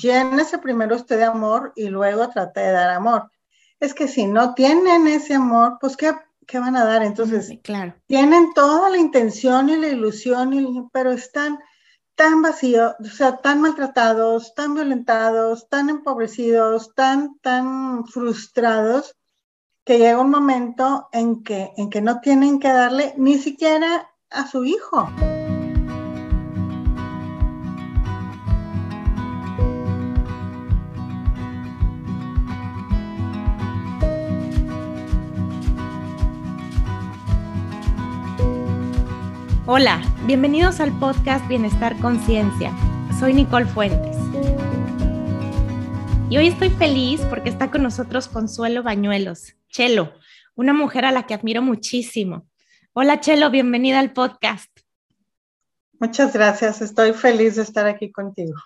llénese primero usted de amor y luego trate de dar amor. Es que si no tienen ese amor, pues ¿qué, qué van a dar? Entonces, claro. tienen toda la intención y la ilusión, y, pero están tan vacíos, o sea, tan maltratados, tan violentados, tan empobrecidos, tan, tan frustrados, que llega un momento en que, en que no tienen que darle ni siquiera a su hijo. Hola, bienvenidos al podcast Bienestar Conciencia. Soy Nicole Fuentes. Y hoy estoy feliz porque está con nosotros Consuelo Bañuelos, Chelo, una mujer a la que admiro muchísimo. Hola Chelo, bienvenida al podcast. Muchas gracias, estoy feliz de estar aquí contigo.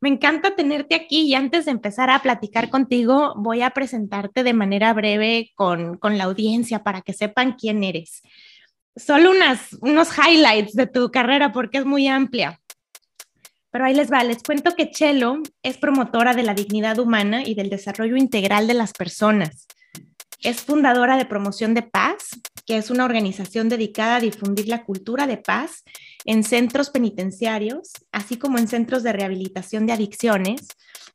Me encanta tenerte aquí y antes de empezar a platicar contigo, voy a presentarte de manera breve con, con la audiencia para que sepan quién eres solo unas, unos highlights de tu carrera porque es muy amplia. Pero ahí les va, les cuento que Chelo es promotora de la dignidad humana y del desarrollo integral de las personas. Es fundadora de Promoción de Paz, que es una organización dedicada a difundir la cultura de paz en centros penitenciarios, así como en centros de rehabilitación de adicciones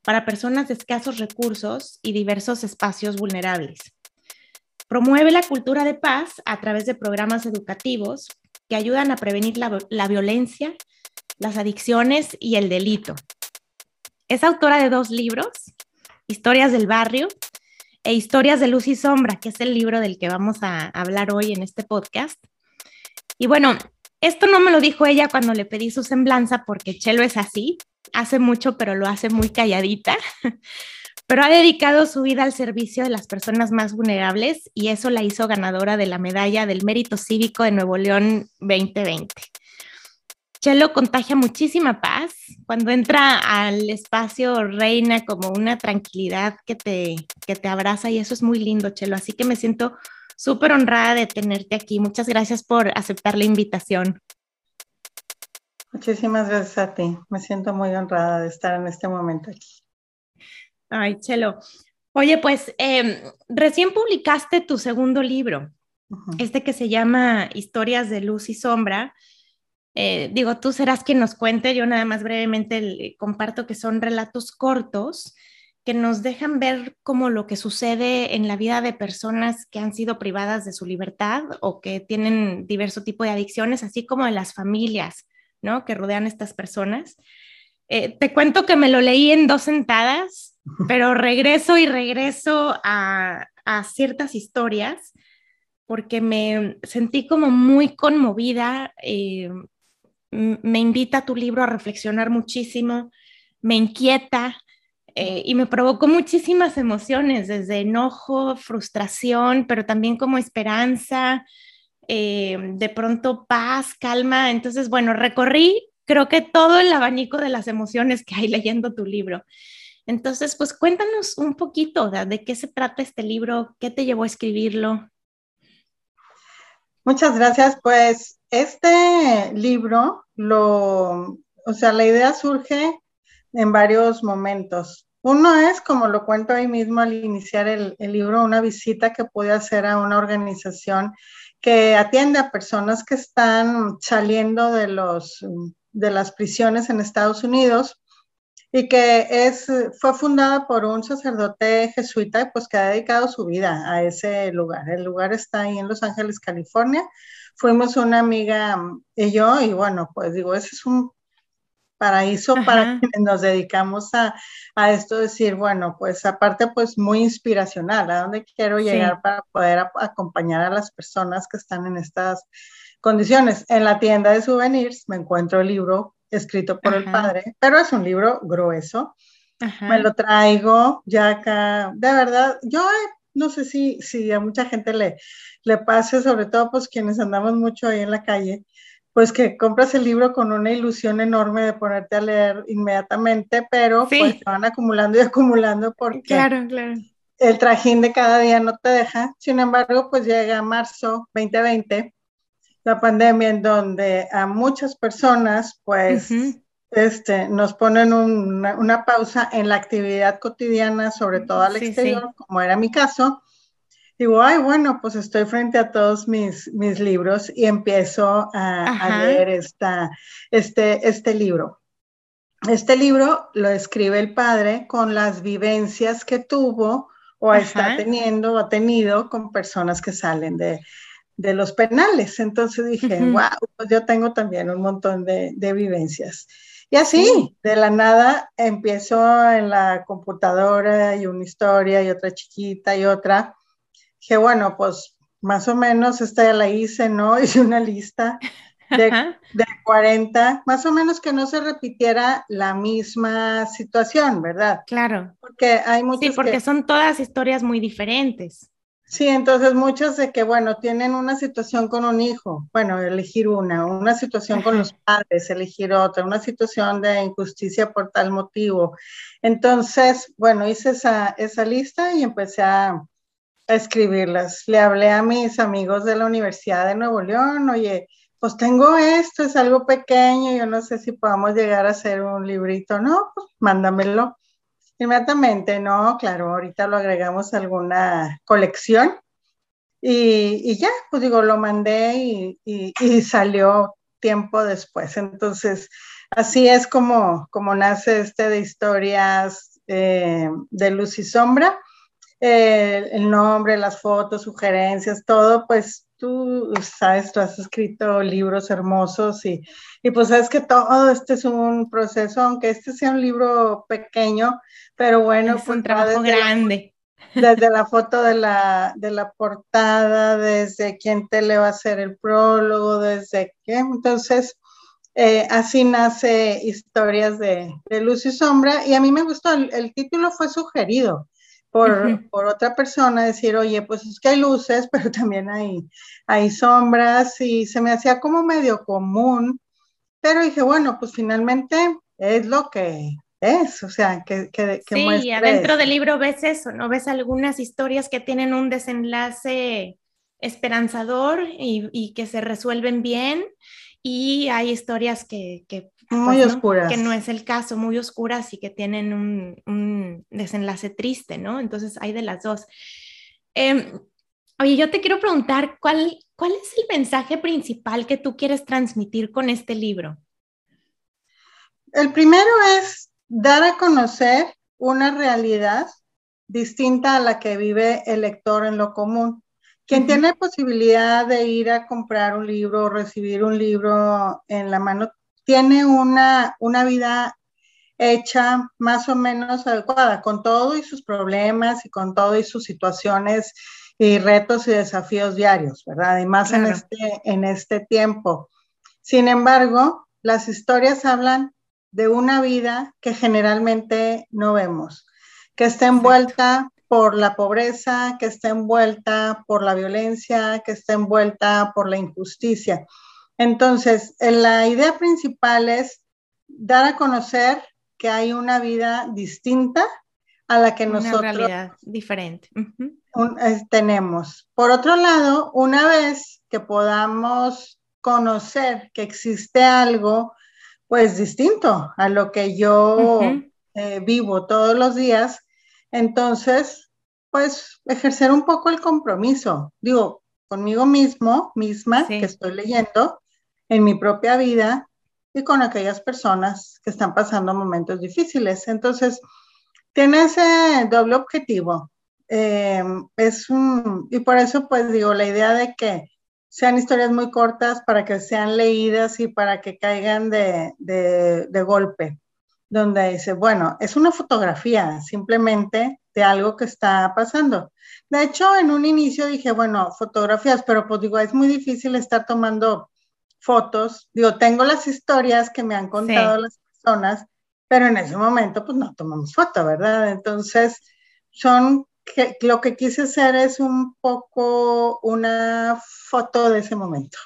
para personas de escasos recursos y diversos espacios vulnerables. Promueve la cultura de paz a través de programas educativos que ayudan a prevenir la, violencia, las adicciones y el delito. Es autora de dos libros, Historias del Barrio e Historias de Luz y Sombra, que es el libro del que vamos a hablar hoy en este podcast. Y bueno, esto no me lo dijo ella cuando le pedí su semblanza, porque Chelo es así, hace mucho, pero lo hace muy calladita. pero ha dedicado su vida al servicio de las personas más vulnerables y eso la hizo ganadora de la medalla del mérito cívico de Nuevo León 2020. Chelo contagia muchísima paz. Cuando entra al espacio reina como una tranquilidad que te, que te abraza y eso es muy lindo, Chelo. Así que me siento súper honrada de tenerte aquí. Muchas gracias por aceptar la invitación. Muchísimas gracias a ti. Me siento muy honrada de estar en este momento aquí. Ay, Chelo. Oye, pues em, recién publicaste tu segundo libro, este que se llama Historias de Luz y Sombra. Eh, digo, tú serás quien nos cuente, yo nada más brevemente comparto que son relatos cortos que nos dejan ver como lo que sucede en la vida de personas que han sido privadas de su libertad o que tienen diverso tipo de adicciones, así como de las familias, ¿no? Que rodean a estas personas. Eh, te cuento que me lo leí en dos sentadas, pero regreso y regreso a, ciertas historias porque me sentí como muy conmovida. Eh, me invita tu libro a reflexionar muchísimo, me inquieta eh, y me provocó muchísimas emociones, desde enojo, frustración, pero también como esperanza, eh, de pronto paz, calma. Entonces, bueno, recorrí creo que todo el abanico de las emociones que hay leyendo tu libro. Entonces, pues cuéntanos un poquito de, qué se trata este libro, qué te llevó a escribirlo. Muchas gracias. Pues este libro, lo, o sea, la idea surge en varios momentos. Uno es, como lo cuento ahí mismo al iniciar el, el, libro, una visita que pude hacer a una organización que atiende a personas que están saliendo de, los, de las prisiones en Estados Unidos y que es, fue fundada por un sacerdote jesuita pues que ha dedicado su vida a ese lugar. El lugar está ahí en Los Ángeles, California. Fuimos una amiga y yo y bueno, pues digo, ese es un paraíso para quienes nos dedicamos a, a, esto, decir, bueno, pues aparte pues muy inspiracional, a dónde quiero llegar para poder acompañar a las personas que están en estas condiciones. En la tienda de souvenirs me encuentro el libro escrito por el padre, pero es un libro grueso. Me lo traigo ya acá. De verdad, yo no sé si, si a mucha gente le, le pase, sobre todo pues quienes andamos mucho ahí en la calle, pues que compras el libro con una ilusión enorme de ponerte a leer inmediatamente, pero pues te van acumulando y acumulando porque claro, claro. el trajín de cada día no te deja. Sin embargo, pues llega marzo 2020 la pandemia en donde a muchas personas pues este, nos ponen una, pausa en la actividad cotidiana, sobre todo al exterior, como era mi caso, digo, ay, bueno, pues estoy frente a todos mis, mis libros y empiezo a, leer esta, este, este libro. Este libro lo escribe el padre con las vivencias que tuvo o está teniendo o ha tenido con personas que salen de, los penales. Entonces dije, wow, pues yo tengo también un montón de, vivencias. Y así, de la nada, empiezo en la computadora y una historia y otra chiquita y otra. Dije, bueno, pues más o menos esta ya la hice, ¿no? Hice una lista de, de, 40, más o menos que no se repitiera la misma situación, ¿verdad? Claro. Porque hay muchas. Sí, porque son todas historias muy diferentes. Sí, entonces muchas de que, bueno, tienen una situación con un hijo, bueno, elegir una, una situación con los padres, elegir otra, una situación de injusticia por tal motivo. Entonces, bueno, hice esa, esa lista y empecé a, a escribirlas. Le hablé a mis amigos de la Universidad de Nuevo León, oye, pues tengo esto, es algo pequeño, yo no sé si podamos llegar a hacer un librito, ¿no? Pues mándamelo. Inmediatamente, no, claro, ahorita lo agregamos a alguna colección y, ya, pues digo, lo mandé y, salió tiempo después. Entonces, así es como, como nace este de historias eh, de luz y sombra. Eh, el nombre, las fotos, sugerencias, todo, pues tú sabes, tú has escrito libros hermosos y, y, pues sabes que todo este es un proceso, aunque este sea un libro pequeño, pero bueno. Es un pues, trabajo grande. desde la foto de la, de la portada, desde quién te le va a hacer el prólogo, desde qué. Entonces, eh, así nace Historias de, de, Luz y Sombra y a mí me gustó, el título fue sugerido por, por, otra persona, decir, oye, pues es que hay luces, pero también hay, hay sombras y se me hacía como medio común, pero dije, bueno, pues finalmente es lo que es, o sea, que, que, que Sí, adentro del libro ves eso, ¿no? Ves algunas historias que tienen un desenlace esperanzador y, y que se resuelven bien y hay historias que, que muy pues, oscuras. Que no es el caso, muy oscuras y que tienen un, desenlace triste, ¿no? Entonces hay de las dos. Em, oye, yo te quiero preguntar, ¿cuál, ¿cuál es el mensaje principal que tú quieres transmitir con este libro? El primero es dar a conocer una realidad distinta a la que vive el lector en lo común. Quien tiene posibilidad de ir a comprar un libro o recibir un libro en la mano, tiene una, una vida hecha más o menos adecuada, con todo y sus problemas y con todo y sus situaciones y retos y desafíos diarios, ¿verdad? Y más en, este, en este tiempo. Sin embargo, las historias hablan de una vida que generalmente no vemos, que está envuelta por la pobreza, que está envuelta por la violencia, que está envuelta por la injusticia. Entonces, la idea principal es dar a conocer que hay una vida distinta a la que nosotros... Realidad diferente. tenemos. Por otro lado, una vez que podamos conocer que existe algo, pues distinto a lo que yo eh, vivo todos los días, entonces, pues ejercer un poco el compromiso, digo, conmigo mismo, misma, que estoy leyendo, en mi propia vida y con aquellas personas que están pasando momentos difíciles. Entonces, tiene ese doble objetivo. Eh, es un, y por eso, pues digo, la idea de que sean historias muy cortas para que sean leídas y para que caigan de, de, de golpe donde dice, bueno, es una fotografía simplemente de algo que está pasando. De hecho, en un inicio dije, bueno, fotografías, pero pues digo, es muy difícil estar tomando fotos. Digo, tengo las historias que me han contado las personas, pero en ese momento pues no tomamos foto, ¿verdad? Entonces, son, que, lo que quise hacer es un poco una foto de ese momento.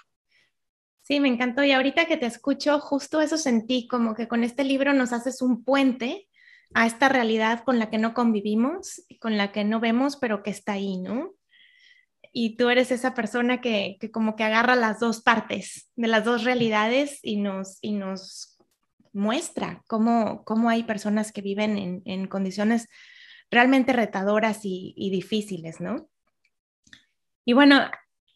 Sí, me encantó. Y ahorita que te escucho, justo eso sentí, como que con este libro nos haces un puente a esta realidad con la que no convivimos, con la que no vemos, pero que está ahí, ¿no? Y tú eres esa persona que, que como que agarra las dos partes de las dos realidades y nos, y nos muestra cómo, cómo hay personas que viven en, condiciones realmente retadoras y, difíciles, ¿no? Y bueno,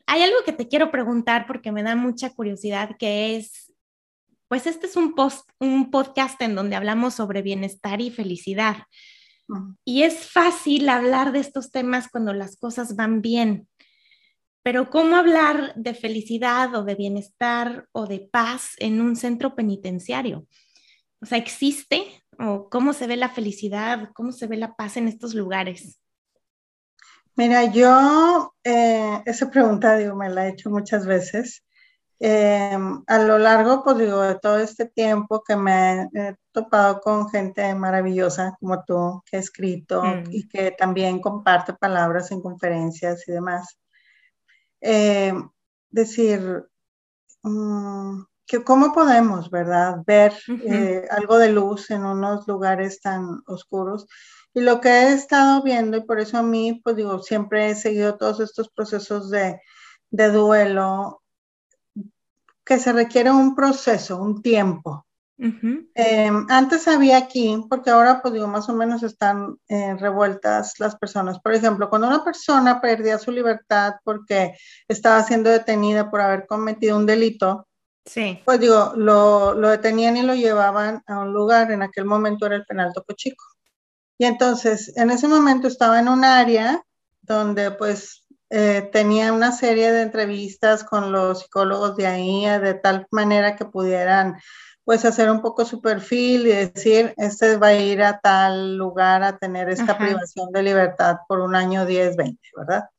hay algo que te quiero preguntar porque me da mucha curiosidad, que es, pues este es un, post, un podcast en donde hablamos sobre bienestar y felicidad. Y es fácil hablar de estos temas cuando las cosas van bien, pero ¿cómo hablar de felicidad o de bienestar o de paz en un centro penitenciario? O sea, ¿existe? ¿O cómo se ve la felicidad? ¿Cómo se ve la paz en estos lugares? Mira, yo eh, esa pregunta, digo, me la he hecho muchas veces. Em, a lo largo, pues digo, de todo este tiempo que me he topado con gente maravillosa como tú, que ha escrito mm. y que también comparte palabras en conferencias y demás. Eh, decir, mm, que cómo podemos, ¿verdad? Ver eh, algo de luz en unos lugares tan oscuros. Y lo que he estado viendo, y por eso a mí, pues digo, siempre he seguido todos estos procesos de, de duelo, que se requiere un proceso, un tiempo. Em, antes había aquí, porque ahora pues digo, más o menos están eh, revueltas las personas. Por ejemplo, cuando una persona perdía su libertad porque estaba siendo detenida por haber cometido un delito, sí. pues digo, lo, lo detenían y lo llevaban a un lugar, en aquel momento era el penal Toco Chico. Y entonces, en ese momento estaba en un área donde pues eh, tenía una serie de entrevistas con los psicólogos de ahí, de tal manera que pudieran pues hacer un poco su perfil y decir, este va a ir a tal lugar a tener esta privación de libertad por un año 10, 20, ¿verdad?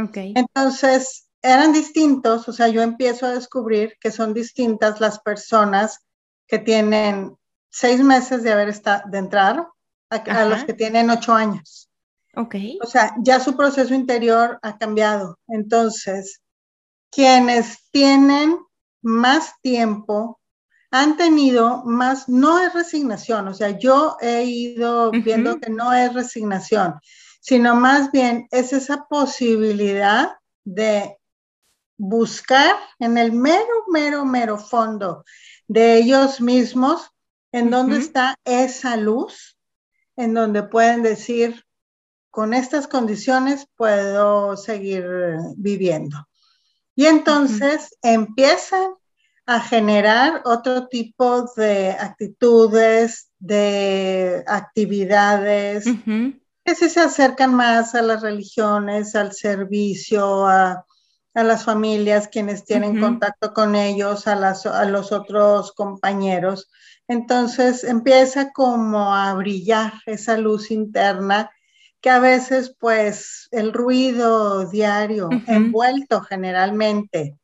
Ok. Entonces, eran distintos, o sea, yo empiezo a descubrir que son distintas las personas que tienen seis meses de haber estado, de entrar a, los que tienen ocho años. Ok. O sea, ya su proceso interior ha cambiado. Entonces, quienes tienen más tiempo han tenido más, no es resignación, o sea, yo he ido viendo que no es resignación, sino más bien es esa posibilidad de buscar en el mero, mero, mero fondo de ellos mismos, en donde está esa luz, en donde pueden decir, con estas condiciones puedo seguir viviendo. Y entonces empiezan a generar otro tipo de actitudes, de actividades, que se acercan más a las religiones, al servicio, a, las familias, quienes tienen contacto con ellos, a, a los otros compañeros. Entonces empieza como a brillar esa luz interna que a veces pues el ruido diario, envuelto generalmente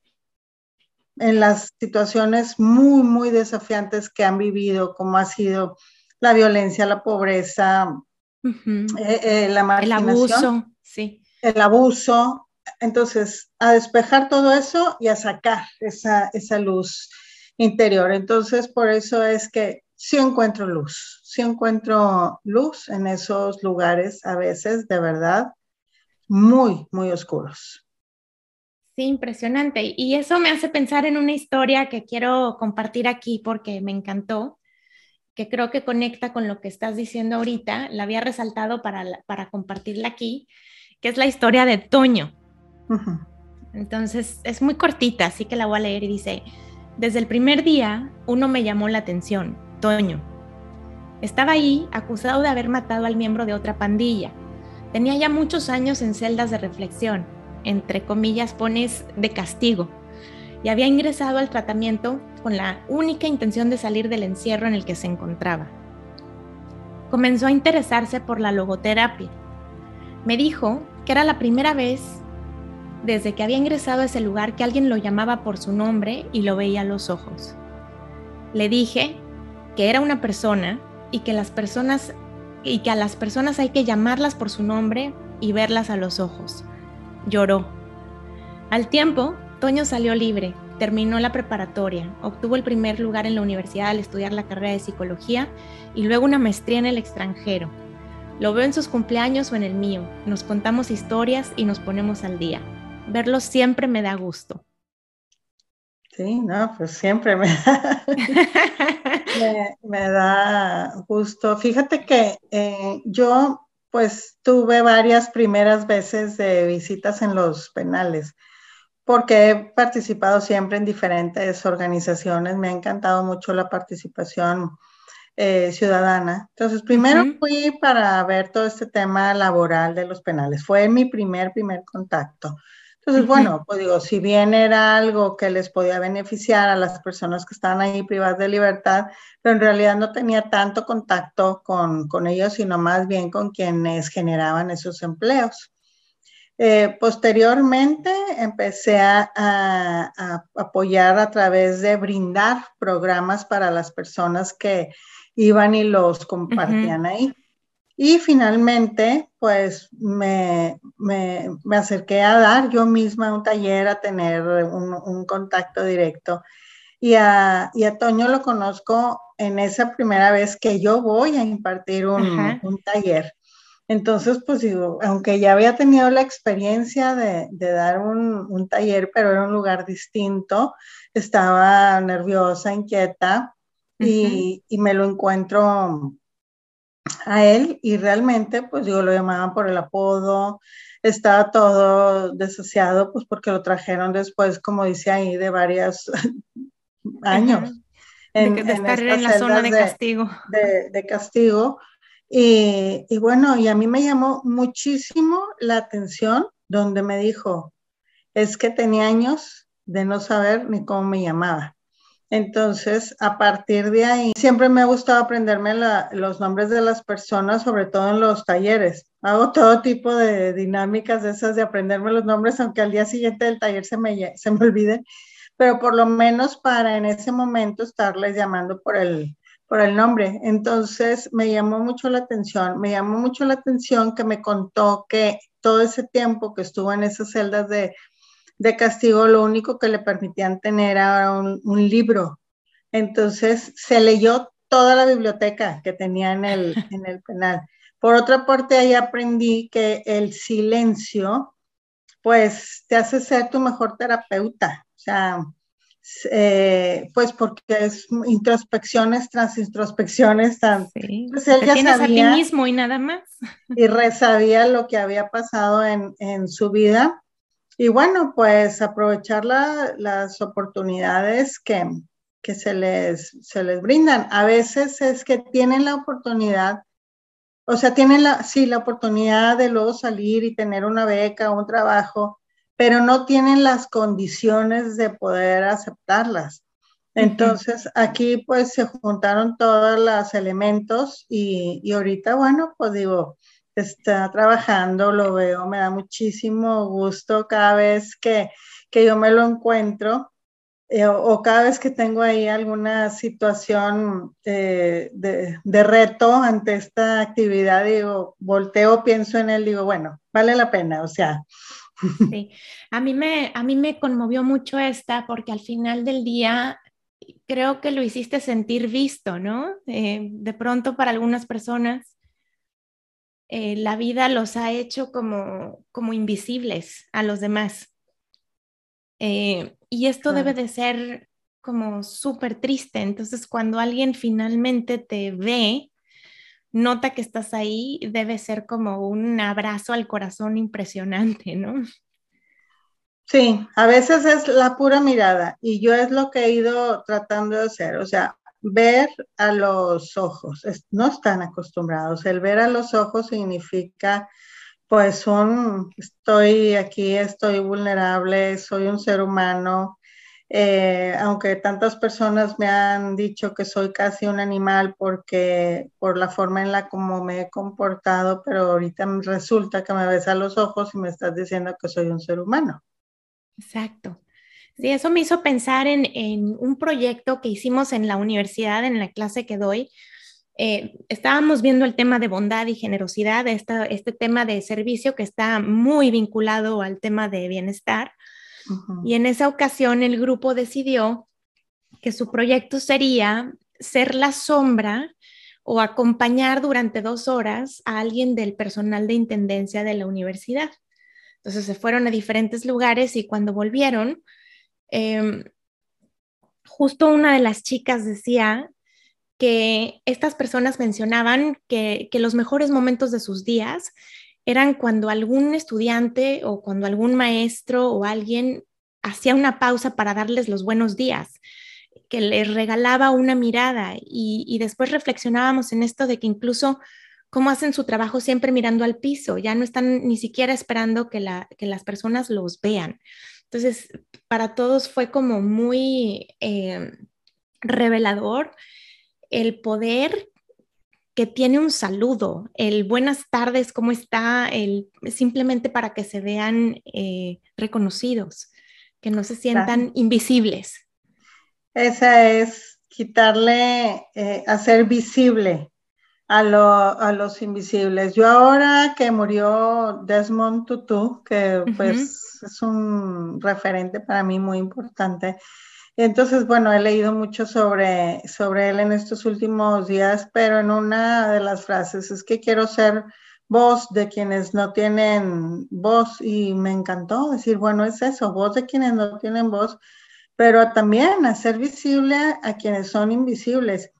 en las situaciones muy, muy desafiantes que han vivido, como ha sido la violencia, la pobreza, eh, eh, la marginación. El abuso, sí. El abuso. Entonces, a despejar todo eso y a sacar esa, esa luz interior. Entonces, por eso es que sí encuentro luz, sí encuentro luz en esos lugares a veces, de verdad, muy, muy oscuros. Sí, impresionante. Y eso me hace pensar en una historia que quiero compartir aquí porque me encantó, que creo que conecta con lo que estás diciendo ahorita. La había resaltado para, para compartirla aquí, que es la historia de Toño. Entonces, es muy cortita, así que la voy a leer y dice, desde el primer día, uno me llamó la atención, Toño. Estaba ahí acusado de haber matado al miembro de otra pandilla. Tenía ya muchos años en celdas de reflexión entre comillas, pones de castigo y había ingresado al tratamiento con la única intención de salir del encierro en el que se encontraba. Comenzó a interesarse por la logoterapia. Me dijo que era la primera vez desde que había ingresado a ese lugar que alguien lo llamaba por su nombre y lo veía a los ojos. Le dije que era una persona y que las personas y que a las personas hay que llamarlas por su nombre y verlas a los ojos Lloró. Al tiempo, Toño salió libre, terminó la preparatoria, obtuvo el primer lugar en la universidad al estudiar la carrera de psicología y luego una maestría en el extranjero. Lo veo en sus cumpleaños o en el mío, nos contamos historias y nos ponemos al día. Verlo siempre me da gusto. Sí, no, pues siempre me da, me, da gusto. Fíjate que eh, yo pues tuve varias primeras veces de visitas en los penales, porque he participado siempre en diferentes organizaciones, me ha encantado mucho la participación eh, ciudadana. Entonces, primero fui para ver todo este tema laboral de los penales, fue mi primer, primer contacto. Entonces, bueno, pues digo, si bien era algo que les podía beneficiar a las personas que estaban ahí privadas de libertad, pero en realidad no tenía tanto contacto con, con ellos, sino más bien con quienes generaban esos empleos. Eh, posteriormente empecé a, a, apoyar a través de brindar programas para las personas que iban y los compartían ahí. Y finalmente, pues me, me, me, acerqué a dar yo misma un taller, a tener un, un contacto directo. Y a, y a, Toño lo conozco en esa primera vez que yo voy a impartir un, un taller. Entonces, pues digo, aunque ya había tenido la experiencia de, de dar un, un, taller, pero era un lugar distinto, estaba nerviosa, inquieta y, y me lo encuentro a él y realmente pues yo lo llamaban por el apodo, estaba todo desasiado pues porque lo trajeron después, como dice ahí, de varios años. En, de, estar en, la zona de, castigo. De, castigo. Y, y, bueno, y a mí me llamó muchísimo la atención donde me dijo, es que tenía años de no saber ni cómo me llamaba. Entonces, a partir de ahí, siempre me ha gustado aprenderme los nombres de las personas, sobre todo en los talleres. Hago todo tipo de dinámicas de esas de aprenderme los nombres, aunque al día siguiente del taller se me, se me olvide, pero por lo menos para en ese momento estarles llamando por el, por el nombre. Entonces, me llamó mucho la atención, me llamó mucho la atención que me contó que todo ese tiempo que estuvo en esas celdas de de castigo lo único que le permitían tener era un, libro. Entonces se leyó toda la biblioteca que tenía en el, en el penal. Por otra parte, ahí aprendí que el silencio, pues, te hace ser tu mejor terapeuta. O sea, eh, pues porque es introspecciones tras introspecciones. Tan, pues él ya sabía, a ti mismo y nada más. Y resabía lo que había pasado en, en su vida y bueno, pues aprovechar las oportunidades que, que se, les, se les brindan. A veces es que tienen la oportunidad, o sea, tienen la, sí, la oportunidad de luego salir y tener una beca o un trabajo, pero no tienen las condiciones de poder aceptarlas. Entonces, aquí pues se juntaron todos los elementos y, y ahorita, bueno, pues digo, está trabajando, lo veo, me da muchísimo gusto cada vez que, que yo me lo encuentro eh, o, cada vez que tengo ahí alguna situación eh, de, de, reto ante esta actividad, digo, volteo, pienso en él, digo, bueno, vale la pena, o sea. Sí, a mí me, a mí me conmovió mucho esta porque al final del día creo que lo hiciste sentir visto, ¿no? Eh, de pronto para algunas personas eh, la vida los ha hecho como, como invisibles a los demás. Eh, y esto debe de ser como súper triste. Entonces, cuando alguien finalmente te ve, nota que estás ahí, debe ser como un abrazo al corazón impresionante, ¿no? Sí, a veces es la pura mirada y yo es lo que he ido tratando de hacer. O sea, ver a los ojos, no están acostumbrados. El ver a los ojos significa, pues, un, estoy aquí, estoy vulnerable, soy un ser humano. Eh, aunque tantas personas me han dicho que soy casi un animal porque por la forma en la como me he comportado, pero ahorita resulta que me ves a los ojos y me estás diciendo que soy un ser humano. Exacto. Sí, eso me hizo pensar en, un proyecto que hicimos en la universidad, en la clase que doy. Eh, estábamos viendo el tema de bondad y generosidad, este tema de servicio que está muy vinculado al tema de bienestar. Y en esa ocasión el grupo decidió que su proyecto sería ser la sombra o acompañar durante dos horas a alguien del personal de intendencia de la universidad. Entonces se fueron a diferentes lugares y cuando volvieron, Em, justo una de las chicas decía que estas personas mencionaban que, que los mejores momentos de sus días eran cuando algún estudiante o cuando algún maestro o alguien hacía una pausa para darles los buenos días, que les regalaba una mirada y, después reflexionábamos en esto de que incluso cómo hacen su trabajo siempre mirando al piso, ya no están ni siquiera esperando que, las personas los vean. Entonces, para todos fue como muy eh, revelador el poder que tiene un saludo, el buenas tardes, ¿cómo está? El, simplemente para que se vean eh, reconocidos, que no se sientan invisibles. Esa es quitarle, eh, hacer visible a, a, los invisibles. Yo ahora que murió Desmond Tutu, que pues es un referente para mí muy importante, entonces, bueno, he leído mucho sobre, sobre él en estos últimos días, pero en una de las frases es que quiero ser voz de quienes no tienen voz y me encantó decir, bueno, es eso, voz de quienes no tienen voz, pero también hacer visible a quienes son invisibles.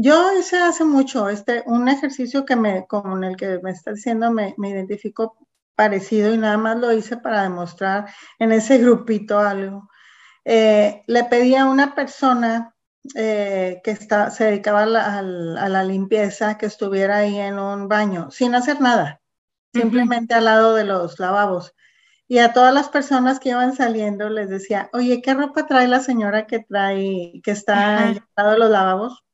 Yo hice hace mucho este, un ejercicio que me, como en el que me está diciendo, me, me identifico parecido y nada más lo hice para demostrar en ese grupito algo. Eh, le pedí a una persona eh, que está, se dedicaba a la, limpieza que estuviera ahí en un baño, sin hacer nada, simplemente al lado de los lavabos. Y a todas las personas que iban saliendo les decía, oye, ¿qué ropa trae la señora que trae, que está al lado de los lavabos?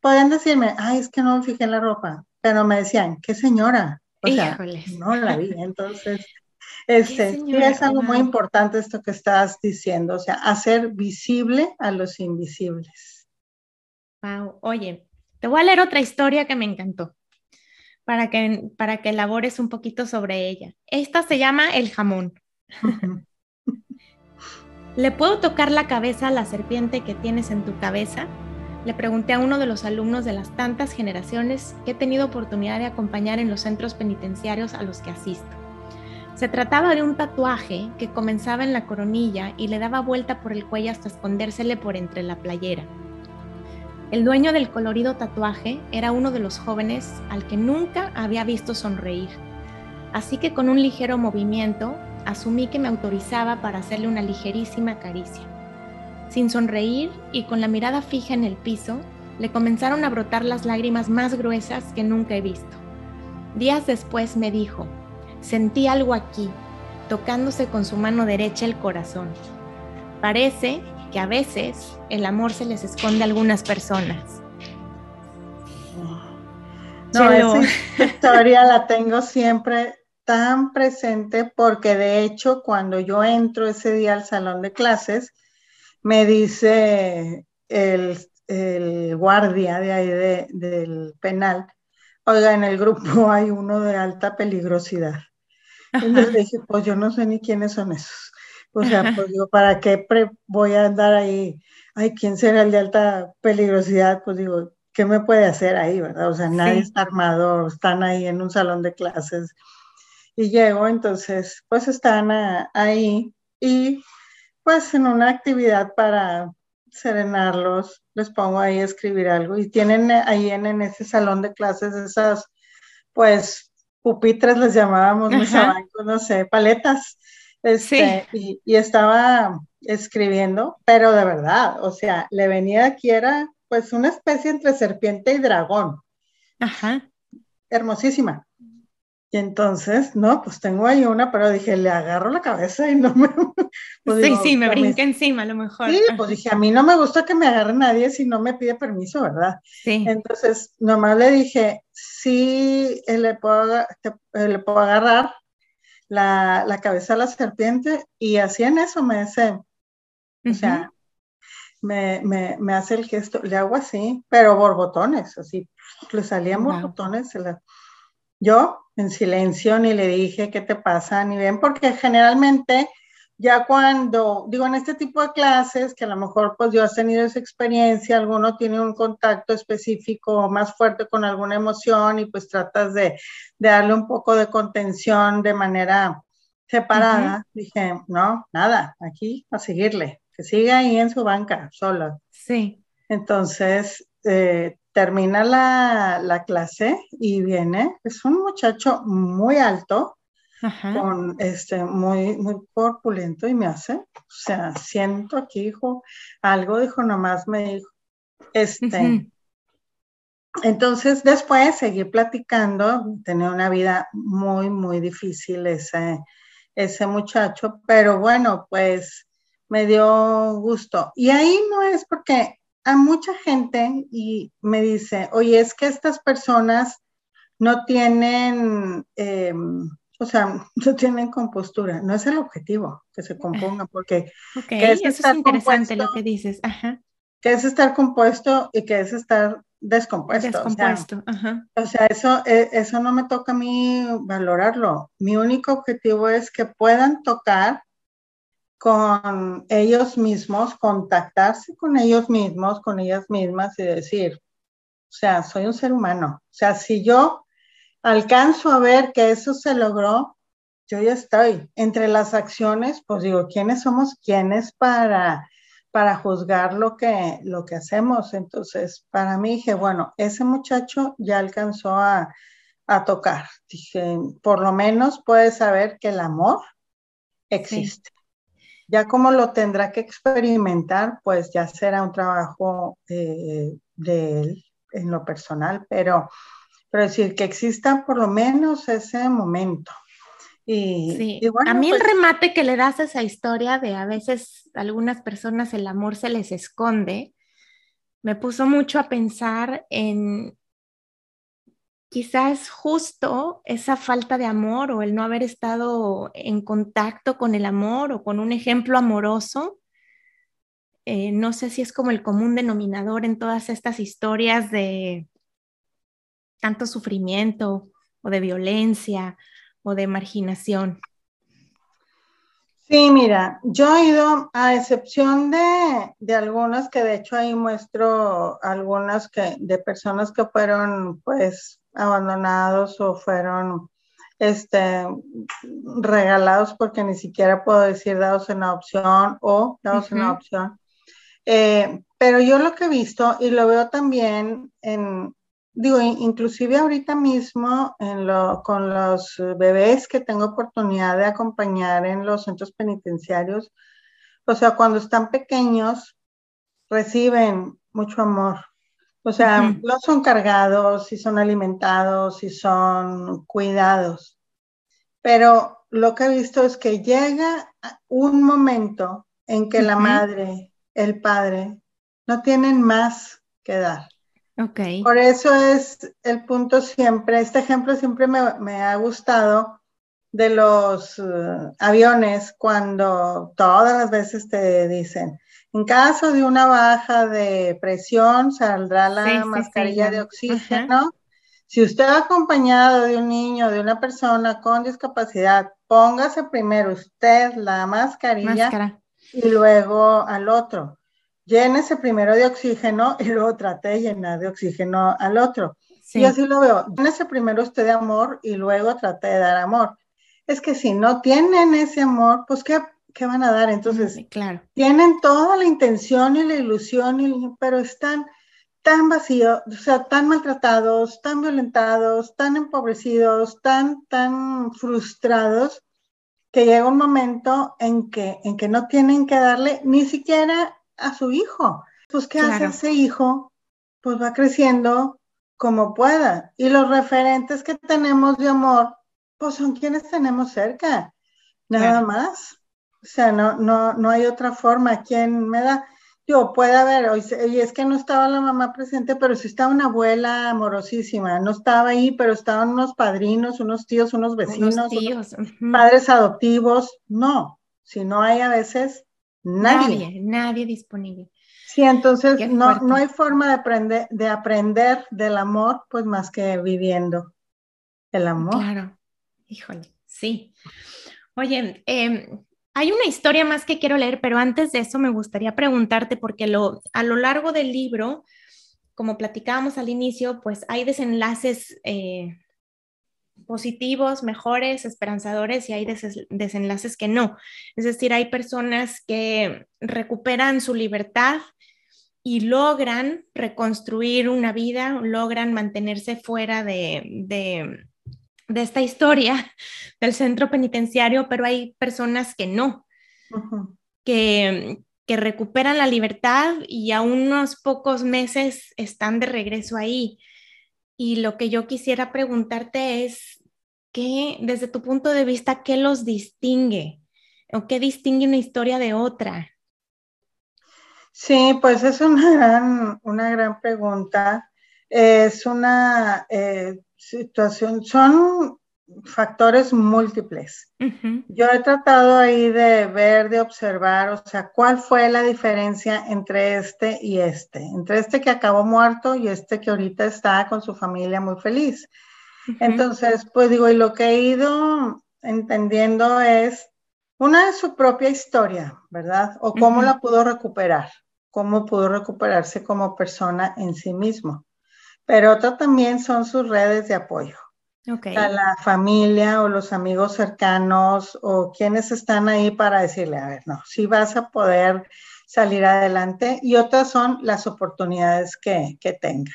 Pueden decirme, ay, es que no me fijé en la ropa, pero me decían, ¿qué señora? O sea, no la vi. Entonces, este, es algo muy importante esto que estás diciendo, o sea, hacer visible a los invisibles. Wow, oye, te voy a leer otra historia que me encantó para que, para que elabores un poquito sobre ella. Esta se llama El jamón. ¿Le puedo tocar la cabeza a la serpiente que tienes en tu cabeza? Le pregunté a uno de los alumnos de las tantas generaciones que he tenido oportunidad de acompañar en los centros penitenciarios a los que asisto. Se trataba de un tatuaje que comenzaba en la coronilla y le daba vuelta por el cuello hasta escondérsele por entre la playera. El dueño del colorido tatuaje era uno de los jóvenes al que nunca había visto sonreír, así que con un ligero movimiento asumí que me autorizaba para hacerle una ligerísima caricia. Sin sonreír y con la mirada fija en el piso, le comenzaron a brotar las lágrimas más gruesas que nunca he visto. Días después me dijo, Sentí algo aquí, tocándose con su mano derecha el corazón. Parece que a veces el amor se les esconde a algunas personas. No, esa historia la tengo siempre tan presente porque de hecho cuando yo entro ese día al salón de clases, me dice el, guardia de ahí del penal, oiga, en el grupo hay uno de alta peligrosidad. Entonces dije, pues yo no sé ni quiénes son esos. O sea, pues digo, ¿para qué voy a andar ahí? Ay, ¿quién será el de alta peligrosidad? Pues digo, ¿qué me puede hacer ahí, verdad? O sea, nadie está armado, están ahí en un salón de clases. Y llego, entonces, pues están ahí y pues en una actividad para serenarlos, les pongo ahí a escribir algo y tienen ahí en, en ese salón de clases esas, pues, pupitres les llamábamos, no sé, paletas. Este, y, estaba escribiendo, pero de verdad, o sea, le venía aquí, era pues una especie entre serpiente y dragón. Ajá. Hermosísima. Y entonces, no, pues tengo ahí una, pero dije, le agarro la cabeza y no me... Pues sí, sí, me brinca encima a lo mejor. Sí, pues dije, a mí no me gusta que me agarre nadie si no me pide permiso, ¿verdad? Sí. Entonces, nomás le dije, sí, eh, le puedo, eh, le puedo agarrar la, la, cabeza a la serpiente y así en eso me hace, o sea, me, me, me, hace el gesto, le hago así, pero borbotones, así, le salían borbotones, se la yo en silencio ni le dije qué te pasa, ni bien, porque generalmente ya cuando, digo, en este tipo de clases, que a lo mejor pues yo has tenido esa experiencia, alguno tiene un contacto específico más fuerte con alguna emoción y pues tratas de, darle un poco de contención de manera separada. Dije, no, nada, aquí a seguirle. que sigue ahí en su banca, sola. Sí. Entonces, eh, termina la, la, clase y viene, es un muchacho muy alto, con este, muy, muy corpulento y me hace, o sea, siento aquí, hijo, algo dijo, nomás me dijo, este, entonces después seguí platicando, tenía una vida muy, muy difícil ese, ese muchacho, pero bueno, pues me dio gusto. Y ahí no es porque a mucha gente y me dice, oye, es que estas personas no tienen, em, o sea, no tienen compostura. No es el objetivo que se componga, porque es eso es interesante lo que dices. Ajá. Que es estar compuesto y que es estar descompuesto. Descompuesto. O sea, eso, e, eso no me toca a mí valorarlo. Mi único objetivo es que puedan tocar con ellos mismos, contactarse con ellos mismos, con ellas mismas y decir, o sea, soy un ser humano. O sea, si yo alcanzo a ver que eso se logró, yo ya estoy. Entre las acciones, pues digo, ¿quiénes somos quiénes para, para juzgar lo que, lo que hacemos? Entonces, para mí dije, bueno, ese muchacho ya alcanzó a, a tocar. Dije, por lo menos puede saber que el amor existe. Ya como lo tendrá que experimentar, pues ya será un trabajo eh, de él en lo personal, pero, pero decir que exista por lo menos ese momento. Y, a mí el pues remate que le das a esa historia de a veces algunas personas el amor se les esconde, me puso mucho a pensar en quizás justo esa falta de amor o el no haber estado en contacto con el amor o con un ejemplo amoroso. Eh, no sé si es como el común denominador en todas estas historias de tanto sufrimiento o de violencia o de marginación. Sí, mira, yo he ido, a excepción de, de, algunas que de hecho ahí muestro algunas que, de personas que fueron pues abandonados o fueron este, regalados porque ni siquiera puedo decir dados en adopción o dados en adopción. Eh, pero yo lo que he visto y lo veo también en, digo, inclusive ahorita mismo en lo, con los bebés que tengo oportunidad de acompañar en los centros penitenciarios, o sea, cuando están pequeños, reciben mucho amor, o sea, no son cargados, si son alimentados, si son cuidados. Pero lo que he visto es que llega un momento en que la madre, el padre, no tienen más que dar. Okay. Por eso es el punto siempre, este ejemplo siempre me, ha gustado de los uh, aviones cuando todas las veces te dicen, en caso de una baja de presión, saldrá la mascarilla de oxígeno. Si usted va acompañado de un niño, de una persona con discapacidad, póngase primero usted la mascarilla y luego al otro. Llénese primero de oxígeno y luego trate de llenar de oxígeno al otro. Y así lo veo. Llénese primero usted de amor y luego trate de dar amor. Es que si no tienen ese amor, pues ¿qué, ¿qué van a dar? Entonces, claro. tienen toda la intención y la ilusión, pero están tan vacíos, o sea, tan maltratados, tan violentados, tan empobrecidos, tan, tan frustrados, que llega un momento en que, en que no tienen que darle ni siquiera a su hijo. Pues, ¿qué hace ese hijo? Pues va creciendo como pueda. Y los referentes que tenemos de amor, pues son quienes tenemos cerca, nada más. O sea, no, no, no hay otra forma. ¿Quién me da? Yo, puede haber, y es que no estaba la mamá presente, pero sí estaba una abuela amorosísima. No estaba ahí, pero estaban unos padrinos, unos tíos, unos vecinos, padres adoptivos. No, si no hay a veces nadie. Nadie, disponible. Sí, entonces no, no hay forma de aprender, de aprender del amor, pues más que viviendo el amor. Claro, híjole, sí. Oye, eh, hay una historia más que quiero leer, pero antes de eso me gustaría preguntarte, porque lo, a lo largo del libro, como platicábamos al inicio, pues hay desenlaces eh, positivos, mejores, esperanzadores y hay desenlaces que no. Es decir, hay personas que recuperan su libertad y logran reconstruir una vida, logran mantenerse fuera de, esta historia del centro penitenciario, pero hay personas que no, que, que recuperan la libertad y a unos pocos meses están de regreso ahí. Y lo que yo quisiera preguntarte es, ¿qué, desde tu punto de vista, qué los distingue? ¿O qué distingue una historia de otra? Sí, pues es una gran, una gran pregunta. Es una eh, situación, son factores múltiples. Yo he tratado ahí de ver, de observar, o sea, cuál fue la diferencia entre este y este, entre este que acabó muerto y este que ahorita está con su familia muy feliz. Entonces, pues digo, y lo que he ido entendiendo es una de su propia historia, ¿verdad? O cómo la pudo recuperar, cómo pudo recuperarse como persona en sí mismo. Pero otra también son sus redes de apoyo. A la familia o los amigos cercanos o quienes están ahí para decirle, a ver, no, si vas a poder salir adelante y otras son las oportunidades que, que tengan.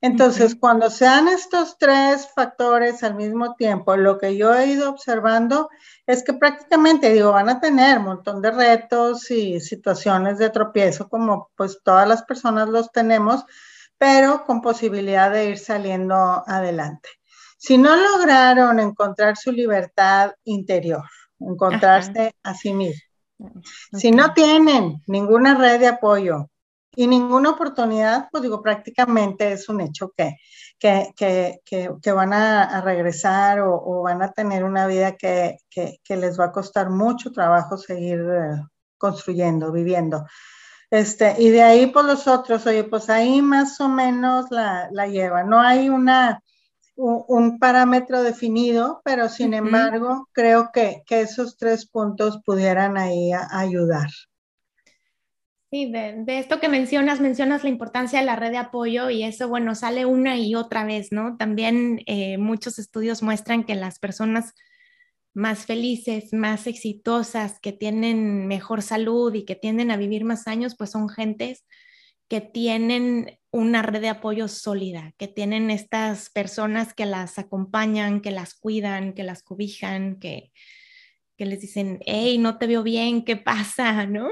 Entonces, cuando se dan estos tres factores al mismo tiempo, lo que yo he ido observando es que prácticamente, digo, van a tener un montón de retos y situaciones de tropiezo, como pues todas las personas los tenemos, pero con posibilidad de ir saliendo adelante. Si no lograron encontrar su libertad interior, encontrarse a sí mismos, si no tienen ninguna red de apoyo y ninguna oportunidad, pues digo, prácticamente es un hecho que, que, van a, regresar o, van a tener una vida que, les va a costar mucho trabajo seguir eh, construyendo, viviendo. Este, y de ahí, pues los otros, oye, pues ahí más o menos la, la lleva. No hay una, un, parámetro definido, pero sin embargo creo que, esos tres puntos pudieran ahí ayudar. Sí, de, esto que mencionas, mencionas la importancia de la red de apoyo y eso, bueno, sale una y otra vez, ¿no? También eh, muchos estudios muestran que las personas más felices, más exitosas, que tienen mejor salud y que tienden a vivir más años, pues son gentes que tienen una red de apoyo sólida, que tienen estas personas que las acompañan, que las cuidan, que las cobijan, que, que les dicen, hey, no te veo bien, ¿qué pasa? ¿No?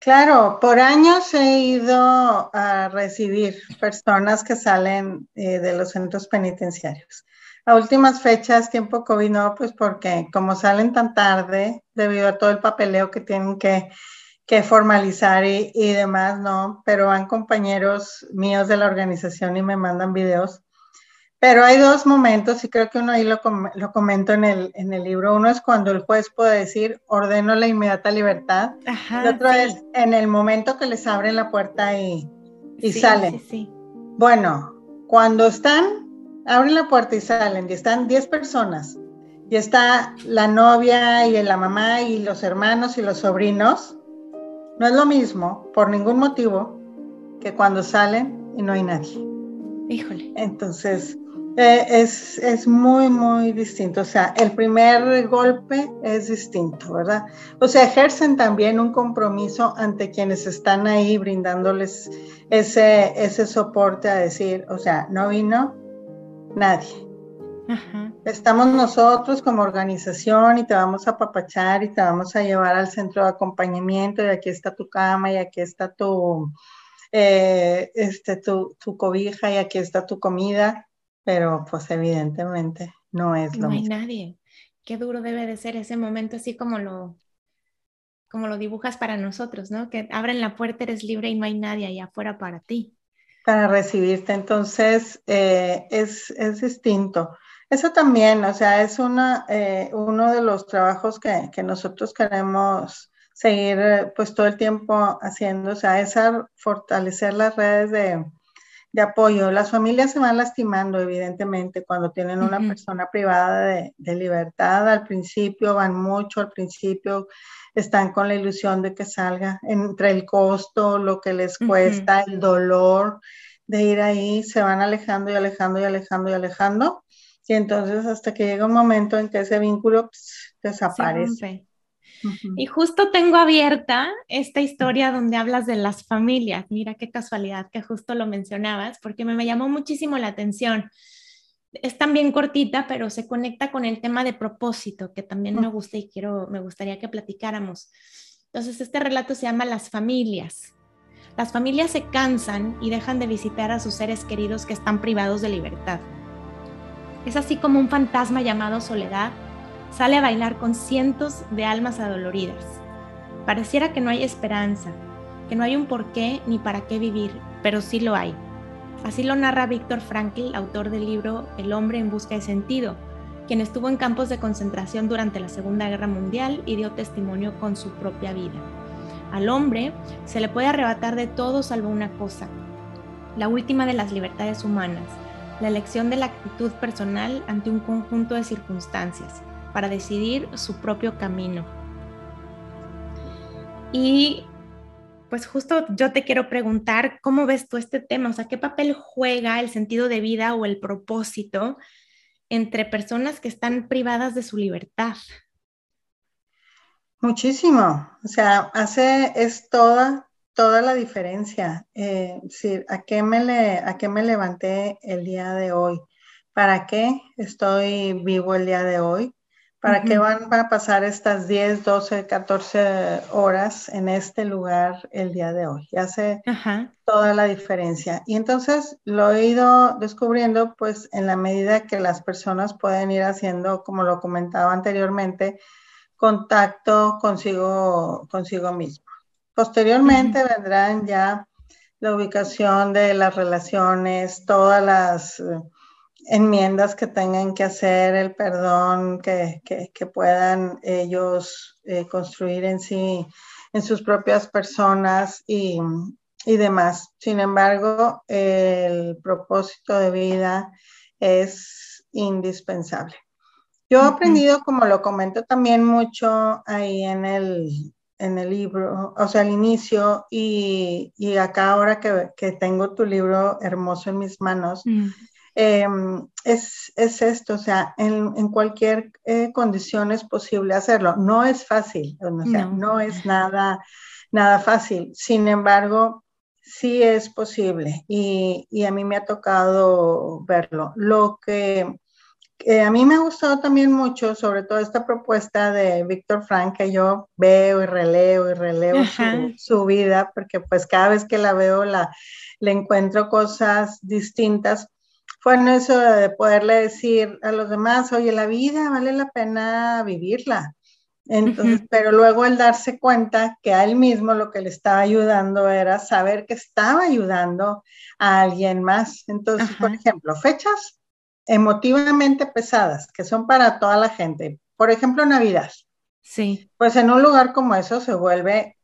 Claro, por años he ido a recibir personas que salen eh, de los centros penitenciarios. A últimas fechas, tiempo COVID, no, pues porque como salen tan tarde, debido a todo el papeleo que tienen que que formalizar y, demás, ¿no? Pero van compañeros míos de la organización y me mandan videos. Pero hay dos momentos, y creo que uno ahí lo, lo comento en el, en el libro. Uno es cuando el juez puede decir, ordeno la inmediata libertad. Ajá, y otro es en el momento que les abren la puerta y, y salen. Sí, sí. Bueno, cuando están, abren la puerta y salen, y están 10 personas, y está la novia y la mamá y los hermanos y los sobrinos, no es lo mismo, por ningún motivo, que cuando salen y no hay nadie. Híjole. Entonces, eh, es, es, muy, muy distinto. O sea, el primer golpe es distinto, ¿verdad? O sea, ejercen también un compromiso ante quienes están ahí brindándoles ese, ese soporte a decir, o sea, no vino nadie. Estamos nosotros como organización y te vamos a papachar y te vamos a llevar al centro de acompañamiento y aquí está tu cama y aquí está tu, eh, este, tu, cobija y aquí está tu comida, pero pues evidentemente no es lo mismo. No hay nadie. Qué duro debe de ser ese momento así como lo, como lo dibujas para nosotros, ¿no? Que abren la puerta, eres libre y no hay nadie allá afuera para ti. Para recibirte, entonces eh, es, es distinto. Eso también, o sea, es una, eh, uno de los trabajos que, nosotros queremos seguir eh, pues todo el tiempo haciendo, o sea, es fortalecer las redes de, apoyo. Las familias se van lastimando, evidentemente, cuando tienen una persona privada de, libertad. Al principio van mucho, al principio están con la ilusión de que salga entre el costo, lo que les cuesta, el dolor de ir ahí, se van alejando y alejando y alejando y alejando Y entonces hasta que llega un momento en que ese vínculo pues, desaparece. Y justo tengo abierta esta historia donde hablas de las familias. Mira qué casualidad que justo lo mencionabas, porque me, llamó muchísimo la atención. Es también cortita, pero se conecta con el tema de propósito, que también me gusta y quiero, me gustaría que platicáramos. Entonces, este relato se llama Las familias. Las familias se cansan y dejan de visitar a sus seres queridos que están privados de libertad. Es así como un fantasma llamado soledad sale a bailar con cientos de almas adoloridas. Pareciera que no hay esperanza, que no hay un por qué ni para qué vivir, pero sí lo hay. Así lo narra Víctor Frankl, autor del libro El hombre en busca de sentido, quien estuvo en campos de concentración durante la Segunda Guerra Mundial y dio testimonio con su propia vida. Al hombre se le puede arrebatar de todo salvo una cosa, la última de las libertades humanas, la elección de la actitud personal ante un conjunto de circunstancias para decidir su propio camino. Y pues justo yo te quiero preguntar, ¿cómo ves tú este tema? O sea, ¿qué papel juega el sentido de vida o el propósito entre personas que están privadas de su libertad? Muchísimo. O sea, hace, es toda, toda la diferencia. Eh, ¿a, qué me le, ¿A qué me levanté el día de hoy? ¿Para qué estoy vivo el día de hoy? ¿Para qué van a pasar estas 10, 12, 14 horas en este lugar el día de hoy? Hace toda la diferencia. Y entonces lo he ido descubriendo pues en la medida que las personas pueden ir haciendo, como lo comentaba anteriormente, contacto consigo, consigo mismo. Posteriormente vendrán ya la ubicación de las relaciones, todas las enmiendas que tengan que hacer, el perdón que, puedan ellos eh, construir en sí, en sus propias personas y, demás. Sin embargo, el propósito de vida es indispensable. Yo he aprendido, como lo comento también mucho ahí en el, en el libro, o sea, al inicio, y, acá ahora que, tengo tu libro hermoso en mis manos, mm. Em, es, esto, o sea, en, cualquier eh, condición es posible hacerlo. No es fácil, no. es nada, nada fácil. Sin embargo, sí es posible y, a mí me ha tocado verlo. Lo que a mí me ha gustado también mucho, sobre todo esta propuesta de Víctor Frank, que yo veo y releo y releo su, su, vida, porque pues cada vez que la veo la, le encuentro cosas distintas fue en eso de poderle decir a los demás, oye, la vida vale la pena vivirla. Entonces, pero luego el darse cuenta que a él mismo lo que le estaba ayudando era saber que estaba ayudando a alguien más. Entonces, por ejemplo, fechas emotivamente pesadas que son para toda la gente. Por ejemplo, Navidad. Sí. Pues en un lugar como eso se vuelve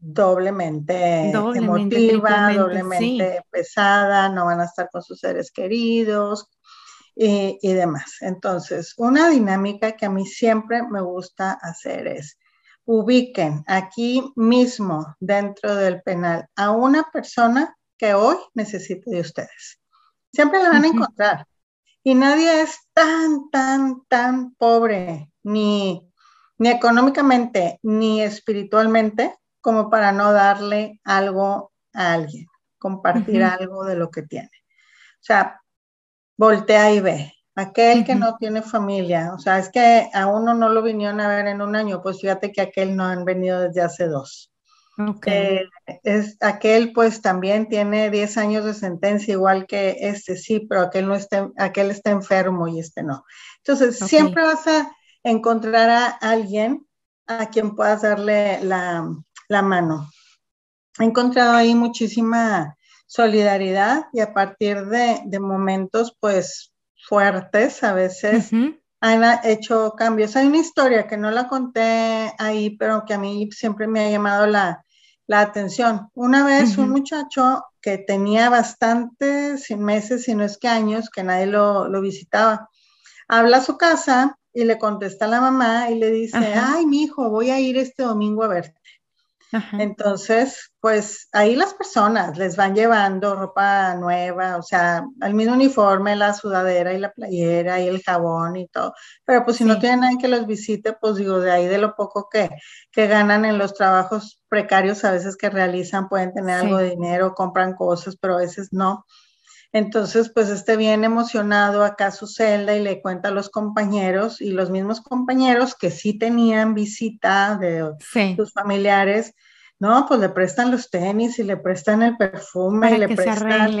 doblemente, emotiva, doblemente pesada, no van a estar con sus seres queridos y, y, demás. Entonces, una dinámica que a mí siempre me gusta hacer es ubiquen aquí mismo dentro del penal a una persona que hoy necesite de ustedes. Siempre la van a encontrar. Y nadie es tan, tan, tan pobre, ni, ni económicamente, ni espiritualmente, como para no darle algo a alguien, compartir algo de lo que tiene. O sea, voltea y ve. Aquel que no tiene familia, o sea, es que a uno no lo vinieron a ver en un año, pues fíjate que aquel no han venido desde hace dos. Okay. Eh, es, aquel pues también tiene 10 años de sentencia, igual que este, sí, pero aquel, no está, aquel está enfermo y este no. Entonces, siempre vas a encontrar a alguien a quien puedas darle la, la mano. He encontrado ahí muchísima solidaridad y a partir de, momentos pues fuertes a veces han hecho cambios. Hay una historia que no la conté ahí, pero que a mí siempre me ha llamado la, atención. Una vez un muchacho que tenía bastantes meses, si no es que años, que nadie lo, visitaba, habla a su casa y le contesta a la mamá y le dice, ay, mi hijo, voy a ir este domingo a verte. Entonces, pues ahí las personas les van llevando ropa nueva, o sea, el mismo uniforme, la sudadera y la playera y el jabón y todo. Pero pues si no tienen nadie que los visite, pues digo, de ahí de lo poco que, que ganan en los trabajos precarios a veces que realizan, pueden tener algo de dinero, compran cosas, pero a veces no. Entonces, pues este bien emocionado acá a su celda y le cuenta a los compañeros y los mismos compañeros que sí tenían visita de sus familiares, no, pues le prestan los tenis y le prestan el perfume y le prestan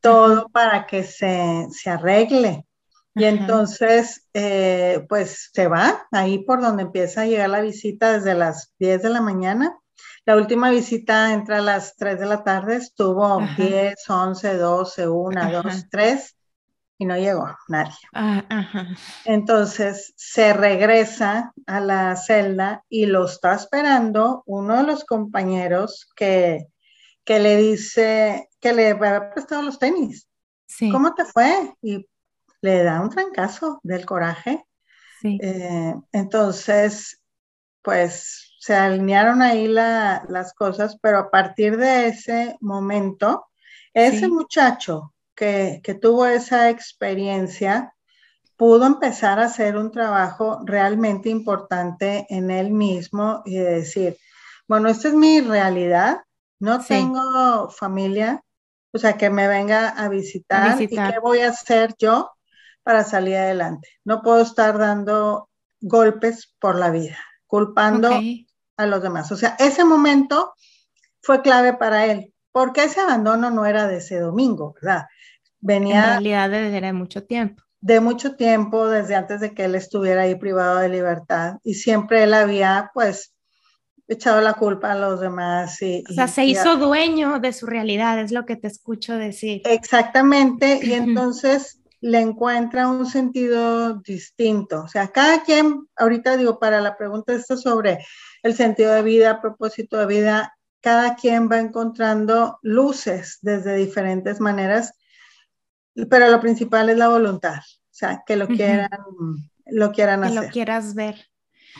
todo para que se, arregle. Y entonces, eh, pues se va ahí por donde empieza a llegar la visita desde las 10 de la mañana la última visita entra a las 3 de la tarde, estuvo 10, 11, 12, 1, 2, 3 y no llegó nadie. Ah, Entonces se regresa a la celda y lo está esperando uno de los compañeros que, que le dice que le había prestado los tenis. ¿Cómo te fue? Y le da un trancazo del coraje. Eh, entonces, pues se alinearon ahí las cosas, pero a partir de ese momento, ese muchacho que, tuvo esa experiencia pudo empezar a hacer un trabajo realmente importante en él mismo y decir, bueno, esta es mi realidad, no tengo familia, o sea, que me venga a visitar, y qué voy a hacer yo para salir adelante. No puedo estar dando golpes por la vida, culpando a los demás. O sea, ese momento fue clave para él, porque ese abandono no era de ese domingo, ¿verdad? Venía... En realidad desde mucho tiempo. De mucho tiempo, desde antes de que él estuviera ahí privado de libertad. Y siempre él había, pues, echado la culpa a los demás. Y, o sea, se hizo dueño de su realidad, es lo que te escucho decir. Exactamente, y entonces le encuentra un sentido distinto. O sea, cada quien, ahorita digo, para la pregunta esta sobre el sentido de vida, propósito de vida, cada quien va encontrando luces desde diferentes maneras, pero lo principal es la voluntad, o sea, que lo quieran, lo quieran hacer. Que lo quieras ver.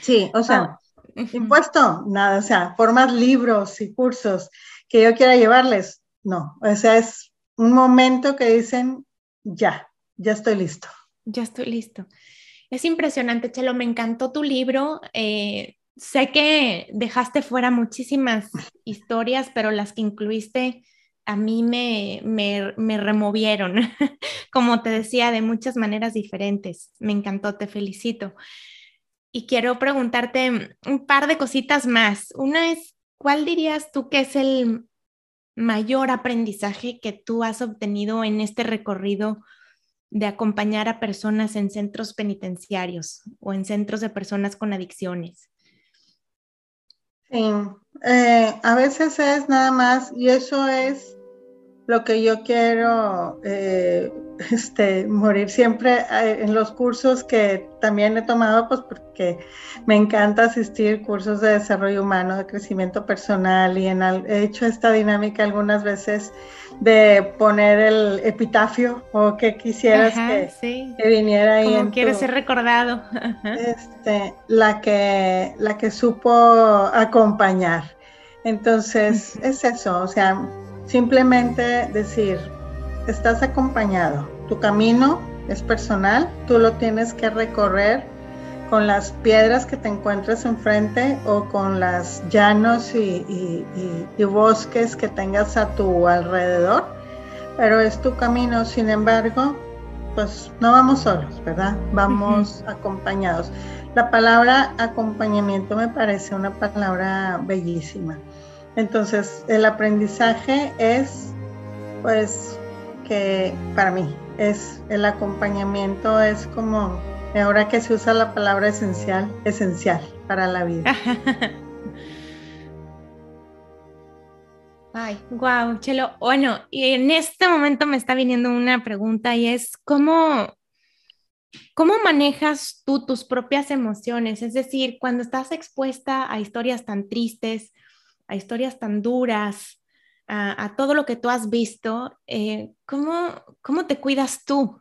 Sí, o sea, impuesto, nada, o sea, por más libros y cursos que yo quiera llevarles, no, o sea, es un momento que dicen, ya, ya estoy listo. Ya estoy listo. Es impresionante, Chelo, me encantó tu libro. Eh, sé que dejaste fuera muchísimas historias, pero las que incluiste a mí me, me, removieron, como te decía, de muchas maneras diferentes. Me encantó, te felicito. Y quiero preguntarte un par de cositas más. Una es, ¿cuál dirías tú que es el mayor aprendizaje que tú has obtenido en este recorrido de acompañar a personas en centros penitenciarios o en centros de personas con adicciones? Sí, eh, a veces es nada más, y eso es lo que yo quiero eh, este, morir siempre eh, en los cursos que también he tomado, pues porque me encanta asistir cursos de desarrollo humano, de crecimiento personal y en, he hecho esta dinámica algunas veces de poner el epitafio o que quisieras que, viniera ahí. Como quieres ser recordado. Este, la, que, la que supo acompañar. Entonces, es eso, o sea, simplemente decir, estás acompañado, tu camino es personal, tú lo tienes que recorrer con las piedras que te encuentres enfrente o con las llanos y, bosques que tengas a tu alrededor, pero es tu camino, sin embargo, pues no vamos solos, ¿verdad? Vamos acompañados. La palabra acompañamiento me parece una palabra bellísima. Entonces, el aprendizaje es, pues, que para mí es el acompañamiento, es como Ahora que se usa la palabra esencial, esencial para la vida. Ay, wow, Chelo. Bueno, y en este momento me está viniendo una pregunta y es cómo, cómo manejas tú tus propias emociones. Es decir, cuando estás expuesta a historias tan tristes, a historias tan duras, a, todo lo que tú has visto, eh, ¿cómo, ¿cómo te cuidas tú?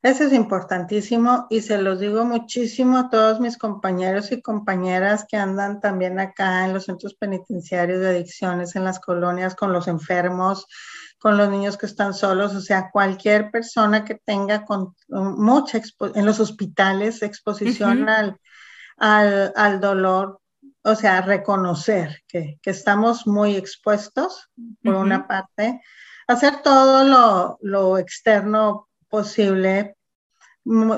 Ese es importantísimo y se los digo muchísimo a todos mis compañeros y compañeras que andan también acá en los centros penitenciarios de adicciones, en las colonias, con los enfermos, con los niños que están solos, o sea, cualquier persona que tenga con, mucha en los hospitales exposición al, al, dolor, o sea, reconocer que, estamos muy expuestos, por una parte, hacer todo lo, lo externo posible,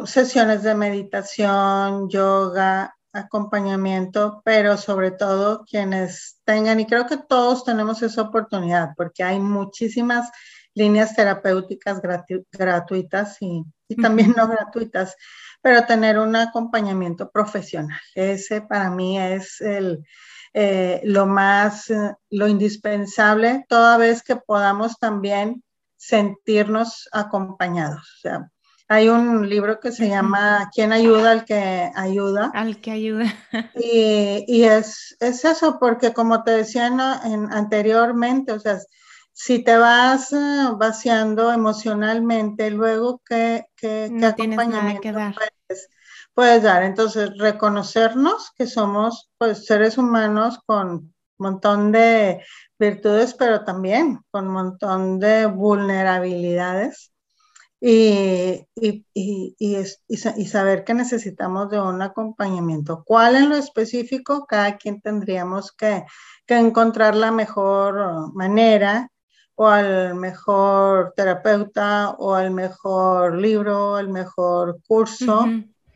sesiones de meditación, yoga, acompañamiento, pero sobre todo quienes tengan, y creo que todos tenemos esa oportunidad, porque hay muchísimas líneas terapéuticas gratuitas y, también no gratuitas, pero tener un acompañamiento profesional. Ese para mí es el, eh, lo más, eh, lo indispensable, toda vez que podamos también sentirnos acompañados. O sea, hay un libro que se llama ¿Quién ayuda al que ayuda? Al que ayuda. Y, es, es, eso, porque como te decía en, anteriormente, o sea, si te vas eh, vaciando emocionalmente, luego ¿qué, qué, acompañamiento que dar. Puedes, puedes, dar? Entonces, reconocernos que somos pues, seres humanos con un montón de virtudes, pero también con un montón de vulnerabilidades y, y, y, y, saber que necesitamos de un acompañamiento. ¿Cuál en lo específico? Cada quien tendríamos que, que encontrar la mejor manera o al mejor terapeuta o al mejor libro, el mejor curso,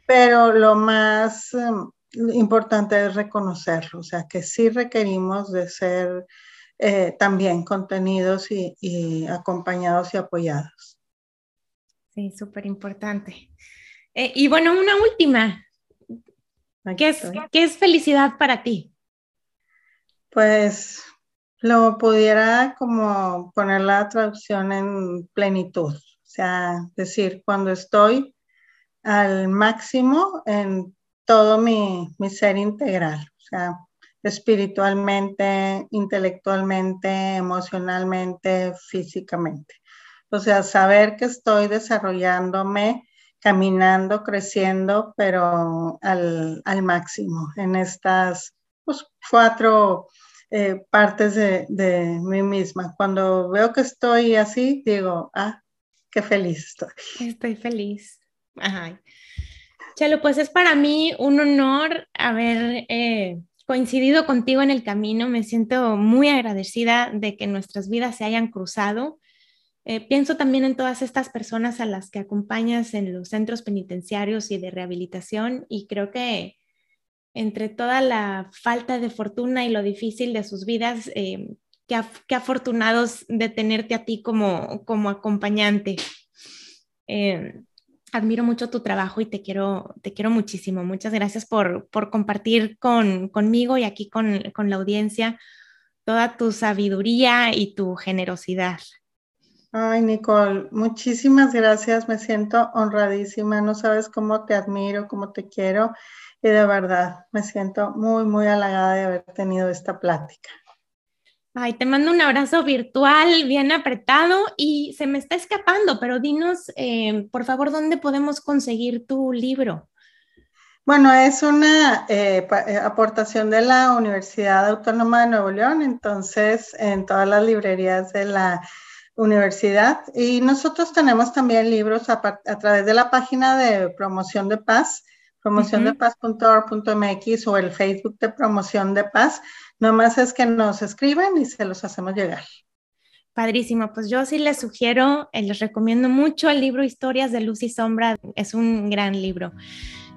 pero lo más em, importante es reconocerlo, o sea, que sí requerimos de ser eh, también contenidos y acompañados y apoyados. Sí, súper importante. Eh, y bueno, una última. ¿Qué es, ¿Qué es felicidad para ti? Pues lo pudiera como poner la traducción en plenitud, o sea, decir, cuando estoy al máximo en todo mi, mi ser integral, o sea, espiritualmente, intelectualmente, emocionalmente, físicamente. O sea, saber que estoy desarrollándome, caminando, creciendo, pero al, máximo en estas pues, cuatro eh, partes de, mí misma. Cuando veo que estoy así, digo, ah, qué feliz estoy. Estoy feliz. Ay. Chelo, pues es para mí un honor haber eh, coincidido contigo en el camino. Me siento muy agradecida de que nuestras vidas se hayan cruzado eh, pienso también en todas estas personas a las que acompañas en los centros penitenciarios y de rehabilitación y creo que entre toda la falta de fortuna y lo difícil de sus vidas, eh, qué, afortunados de tenerte a ti como, como acompañante. Eh, admiro mucho tu trabajo y te quiero, te quiero muchísimo. Muchas gracias por, por compartir con, conmigo y aquí con, con la audiencia toda tu sabiduría y tu generosidad. Ay, Nicole, muchísimas gracias. Me siento honradísima. No sabes cómo te admiro, cómo te quiero. Y de verdad, me siento muy, muy halagada de haber tenido esta plática. Ay, te mando un abrazo virtual bien apretado y se me está escapando, pero dinos, eh, por favor, ¿dónde podemos conseguir tu libro? Bueno, es una eh, eh, aportación de la Universidad Autónoma de Nuevo León, entonces en todas las librerías de la universidad. Y nosotros tenemos también libros a, través de la página de promoción de paz, promoción-de-paz.org.mx o el Facebook de promoción de paz. Nomás es que nos escriben y se los hacemos llegar. Padrísimo, pues yo sí les sugiero, eh, les recomiendo mucho el libro Historias de Luz y Sombra, es un gran libro.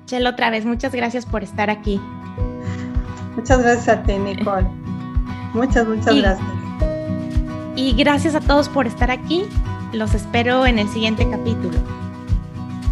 Chelo, otra vez, muchas gracias por estar aquí. Muchas gracias a ti, Nicole. Muchas, muchas gracias. Y gracias a todos por estar aquí. Los espero en el siguiente capítulo.